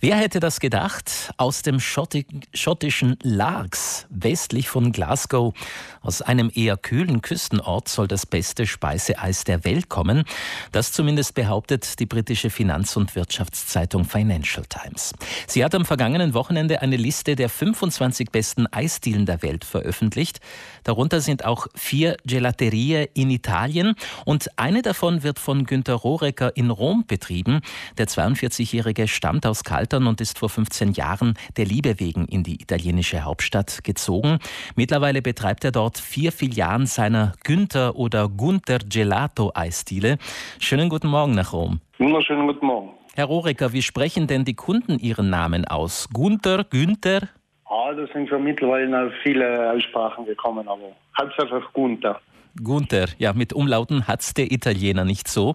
Wer hätte das gedacht? Aus dem schottischen Largs, westlich von Glasgow, aus einem eher kühlen Küstenort soll das beste Speiseeis der Welt kommen. Das zumindest behauptet die britische Finanz- und Wirtschaftszeitung Financial Times. Sie hat am vergangenen Wochenende eine Liste der 25 besten Eisdielen der Welt veröffentlicht. Darunter sind auch vier Gelaterie in Italien und eine davon wird von Günter Rohrecker in Rom betrieben. Der 42-Jährige stammt aus Kaltern und ist vor 15 Jahren der Liebe wegen in die italienische Hauptstadt gezogen. Mittlerweile betreibt er dort vier Filialen seiner Günther oder Gunther Gelato Eisdiele. Schönen guten Morgen nach Rom. Wunderschönen guten Morgen. Herr Rohrecker, wie sprechen denn die Kunden Ihren Namen aus? Gunther, Günther? Ah, da sind schon mittlerweile viele Aussprachen gekommen, aber hauptsächlich Gunther. Gunther, ja, mit Umlauten hat es der Italiener nicht so.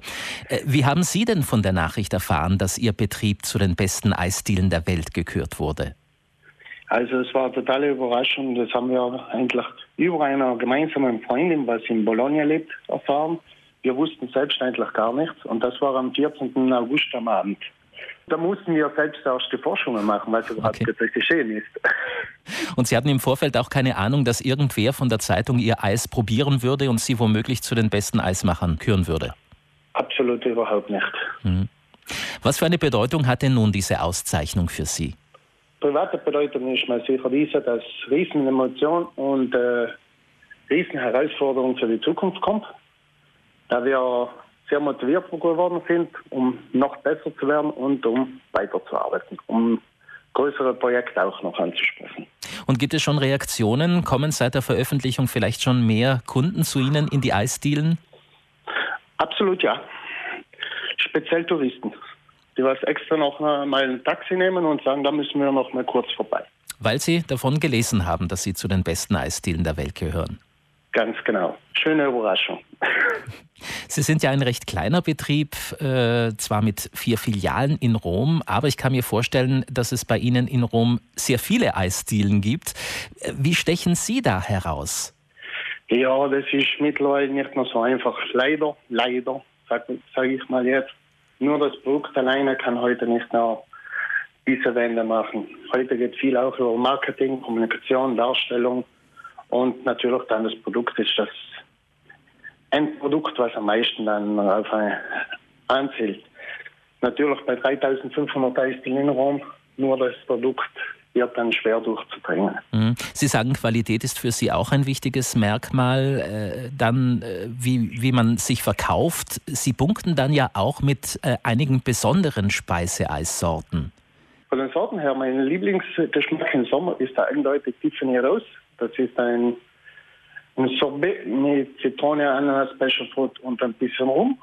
Äh, wie haben Sie denn von der Nachricht erfahren, dass Ihr Betrieb zu den besten Eisdielen der Welt gekürt wurde? Also es war eine totale Überraschung. Das haben wir eigentlich über einer gemeinsamen Freundin, was in Bologna lebt, erfahren. Wir wussten selbst eigentlich gar nichts. Und das war am 14. August am Abend. Da mussten wir selbst erste Forschungen machen, was überhaupt okay. geschehen ist. Und Sie hatten im Vorfeld auch keine Ahnung, dass irgendwer von der Zeitung Ihr Eis probieren würde und Sie womöglich zu den besten Eismachern küren würde? Absolut überhaupt nicht. Mhm. Was für eine Bedeutung hat denn nun diese Auszeichnung für Sie? Private Bedeutung ist mir sicher diese, dass Riesenemotion und äh, Riesenherausforderung für die Zukunft kommt. Da wir sehr motiviert geworden sind, um noch besser zu werden und um weiterzuarbeiten, um größere Projekte auch noch anzusprechen. Und gibt es schon Reaktionen? Kommen seit der Veröffentlichung vielleicht schon mehr Kunden zu Ihnen in die Eisdielen? Absolut ja. Speziell Touristen, die was extra noch mal ein Taxi nehmen und sagen, da müssen wir noch mal kurz vorbei. Weil Sie davon gelesen haben, dass Sie zu den besten Eisdielen der Welt gehören. Ganz genau. Schöne Überraschung. Sie sind ja ein recht kleiner Betrieb, äh, zwar mit vier Filialen in Rom, aber ich kann mir vorstellen, dass es bei Ihnen in Rom sehr viele Eisdielen gibt. Wie stechen Sie da heraus? Ja, das ist mittlerweile nicht mehr so einfach. Leider, leider, sage sag ich mal jetzt. Nur das Produkt alleine kann heute nicht mehr diese Wende machen. Heute geht viel auch über Marketing, Kommunikation, Darstellung und natürlich dann das Produkt ist das Endprodukt, was am meisten dann auf anzählt. Natürlich bei 3500 Eisdielen in Rom, nur das Produkt wird dann schwer durchzubringen. Mhm. Sie sagen, Qualität ist für Sie auch ein wichtiges Merkmal. Äh, dann, äh, wie, wie man sich verkauft. Sie punkten dann ja auch mit äh, einigen besonderen Speiseeissorten. Von den Sorten her, mein Lieblingsgeschmack im Sommer ist da eindeutig Tiffany Rose. Das ist ein, ein Sorbet mit Zitrone, Ananas, Special Fruit und ein bisschen Rum.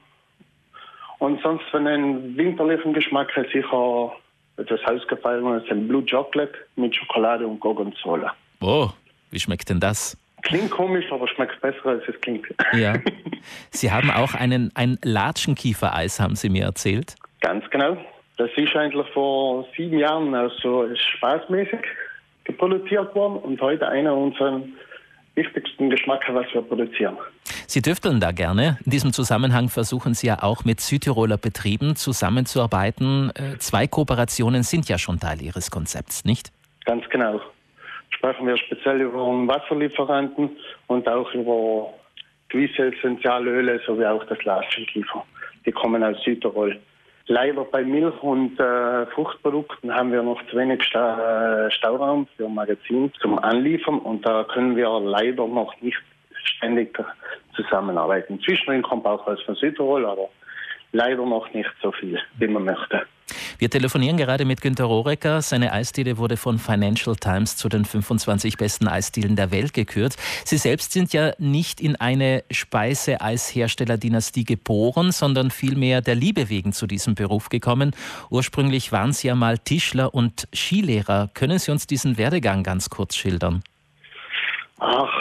Und sonst von den winterlichen Geschmack sicher etwas ausgefallen ist ein Blue Chocolate mit Schokolade und Gorgonzola. Oh, wie schmeckt denn das? Klingt komisch, aber schmeckt besser, als es klingt. Ja. Sie haben auch einen, ein Latschenkiefereis, haben Sie mir erzählt. Ganz genau. Das ist eigentlich vor sieben Jahren also spaßmäßig produziert worden und heute einer unserer wichtigsten Geschmäcker, was wir produzieren. Sie dürfteln da gerne. In diesem Zusammenhang versuchen Sie ja auch mit Südtiroler Betrieben zusammenzuarbeiten. Äh, zwei Kooperationen sind ja schon Teil Ihres Konzepts, nicht? Ganz genau. Sprechen wir speziell über Wasserlieferanten und auch über gewisse Essentialöle sowie auch das Lastschenkiefer. Die kommen aus Südtirol. Leider bei Milch- und äh, Fruchtprodukten haben wir noch zu wenig Sta äh, Stauraum für Magazin zum Anliefern und da können wir leider noch nicht ständig zusammenarbeiten. Zwischendrin kommt auch was von Südtirol, aber leider noch nicht so viel, wie man möchte. Wir telefonieren gerade mit Günter Rohrecker. Seine Eisdiele wurde von Financial Times zu den 25 besten Eisdielen der Welt gekürt. Sie selbst sind ja nicht in eine Speiseeisherstellerdynastie geboren, sondern vielmehr der Liebe wegen zu diesem Beruf gekommen. Ursprünglich waren Sie ja mal Tischler und Skilehrer. Können Sie uns diesen Werdegang ganz kurz schildern? Ach,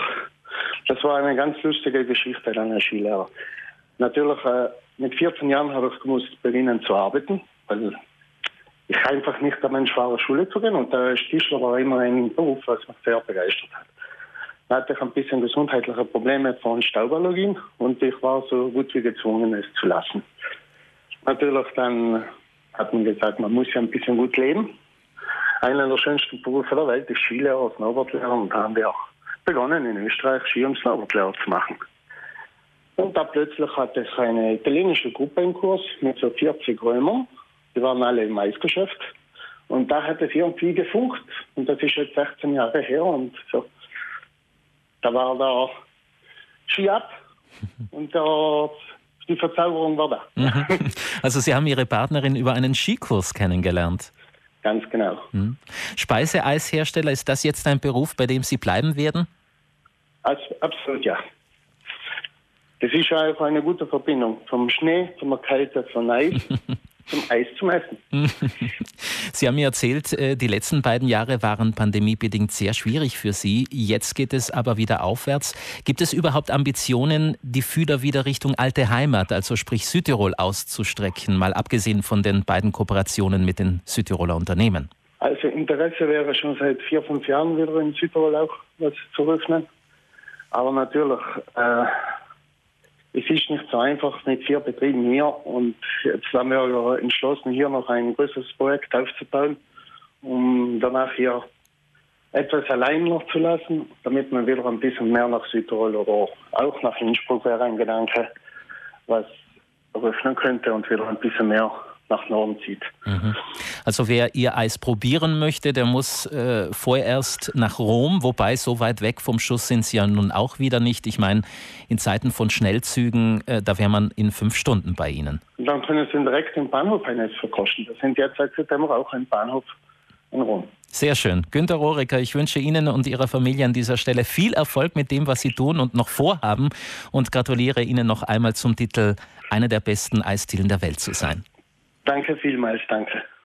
das war eine ganz lustige Geschichte, dann Skilehrer. Natürlich, äh, mit 14 Jahren habe ich gewusst, beginnen zu arbeiten, weil ich einfach nicht der Mensch war, Schule zu gehen und der Tischler war immer ein Beruf, was mich sehr begeistert hat. Dann hatte ich ein bisschen gesundheitliche Probleme von Stauballergien und ich war so gut wie gezwungen, es zu lassen. Natürlich dann hat man gesagt, man muss ja ein bisschen gut leben. Einer der schönsten Berufe der Welt ist Skilehrer, Snowboardlehrer und da haben wir auch begonnen in Österreich Ski- und Snowboardlehrer zu machen. Und da plötzlich hatte es eine italienische Gruppe im Kurs mit so 40 Römern. Die waren alle im Eisgeschäft. Und da hat es irgendwie gefunkt. Und das ist jetzt 16 Jahre her. Und so, da war der Ski ab. Und der, die Verzauberung war da. Mhm. Also Sie haben Ihre Partnerin über einen Skikurs kennengelernt. Ganz genau. Mhm. Speiseeishersteller, ist das jetzt ein Beruf, bei dem Sie bleiben werden? Also, absolut ja. Das ist auch eine gute Verbindung vom Schnee, zum Kälte, vom Eis, zum Eis zum Essen. Sie haben mir erzählt, äh, die letzten beiden Jahre waren pandemiebedingt sehr schwierig für Sie. Jetzt geht es aber wieder aufwärts. Gibt es überhaupt Ambitionen, die Fühler wieder Richtung alte Heimat, also sprich Südtirol, auszustrecken, mal abgesehen von den beiden Kooperationen mit den Südtiroler Unternehmen? Also Interesse wäre schon seit vier, fünf Jahren wieder in Südtirol auch was zu öffnen. Aber natürlich, äh, es ist nicht so einfach mit vier Betrieben hier und jetzt haben wir entschlossen, hier noch ein größeres Projekt aufzubauen, um danach hier etwas allein noch zu lassen, damit man wieder ein bisschen mehr nach Südtirol oder auch nach Innsbruck wäre ein Gedanke, was öffnen könnte und wieder ein bisschen mehr nach Norden zieht. Mhm. Also wer ihr Eis probieren möchte, der muss äh, vorerst nach Rom, wobei so weit weg vom Schuss sind sie ja nun auch wieder nicht. Ich meine, in Zeiten von Schnellzügen, äh, da wäre man in fünf Stunden bei Ihnen. Und dann können Sie direkt im Bahnhof ein Eis verkosten. Das sind derzeit September auch ein Bahnhof in Rom. Sehr schön. Günter Rohrecker, ich wünsche Ihnen und Ihrer Familie an dieser Stelle viel Erfolg mit dem, was Sie tun und noch vorhaben und gratuliere Ihnen noch einmal zum Titel, einer der besten Eisdielen der Welt zu sein. Danke vielmals, danke.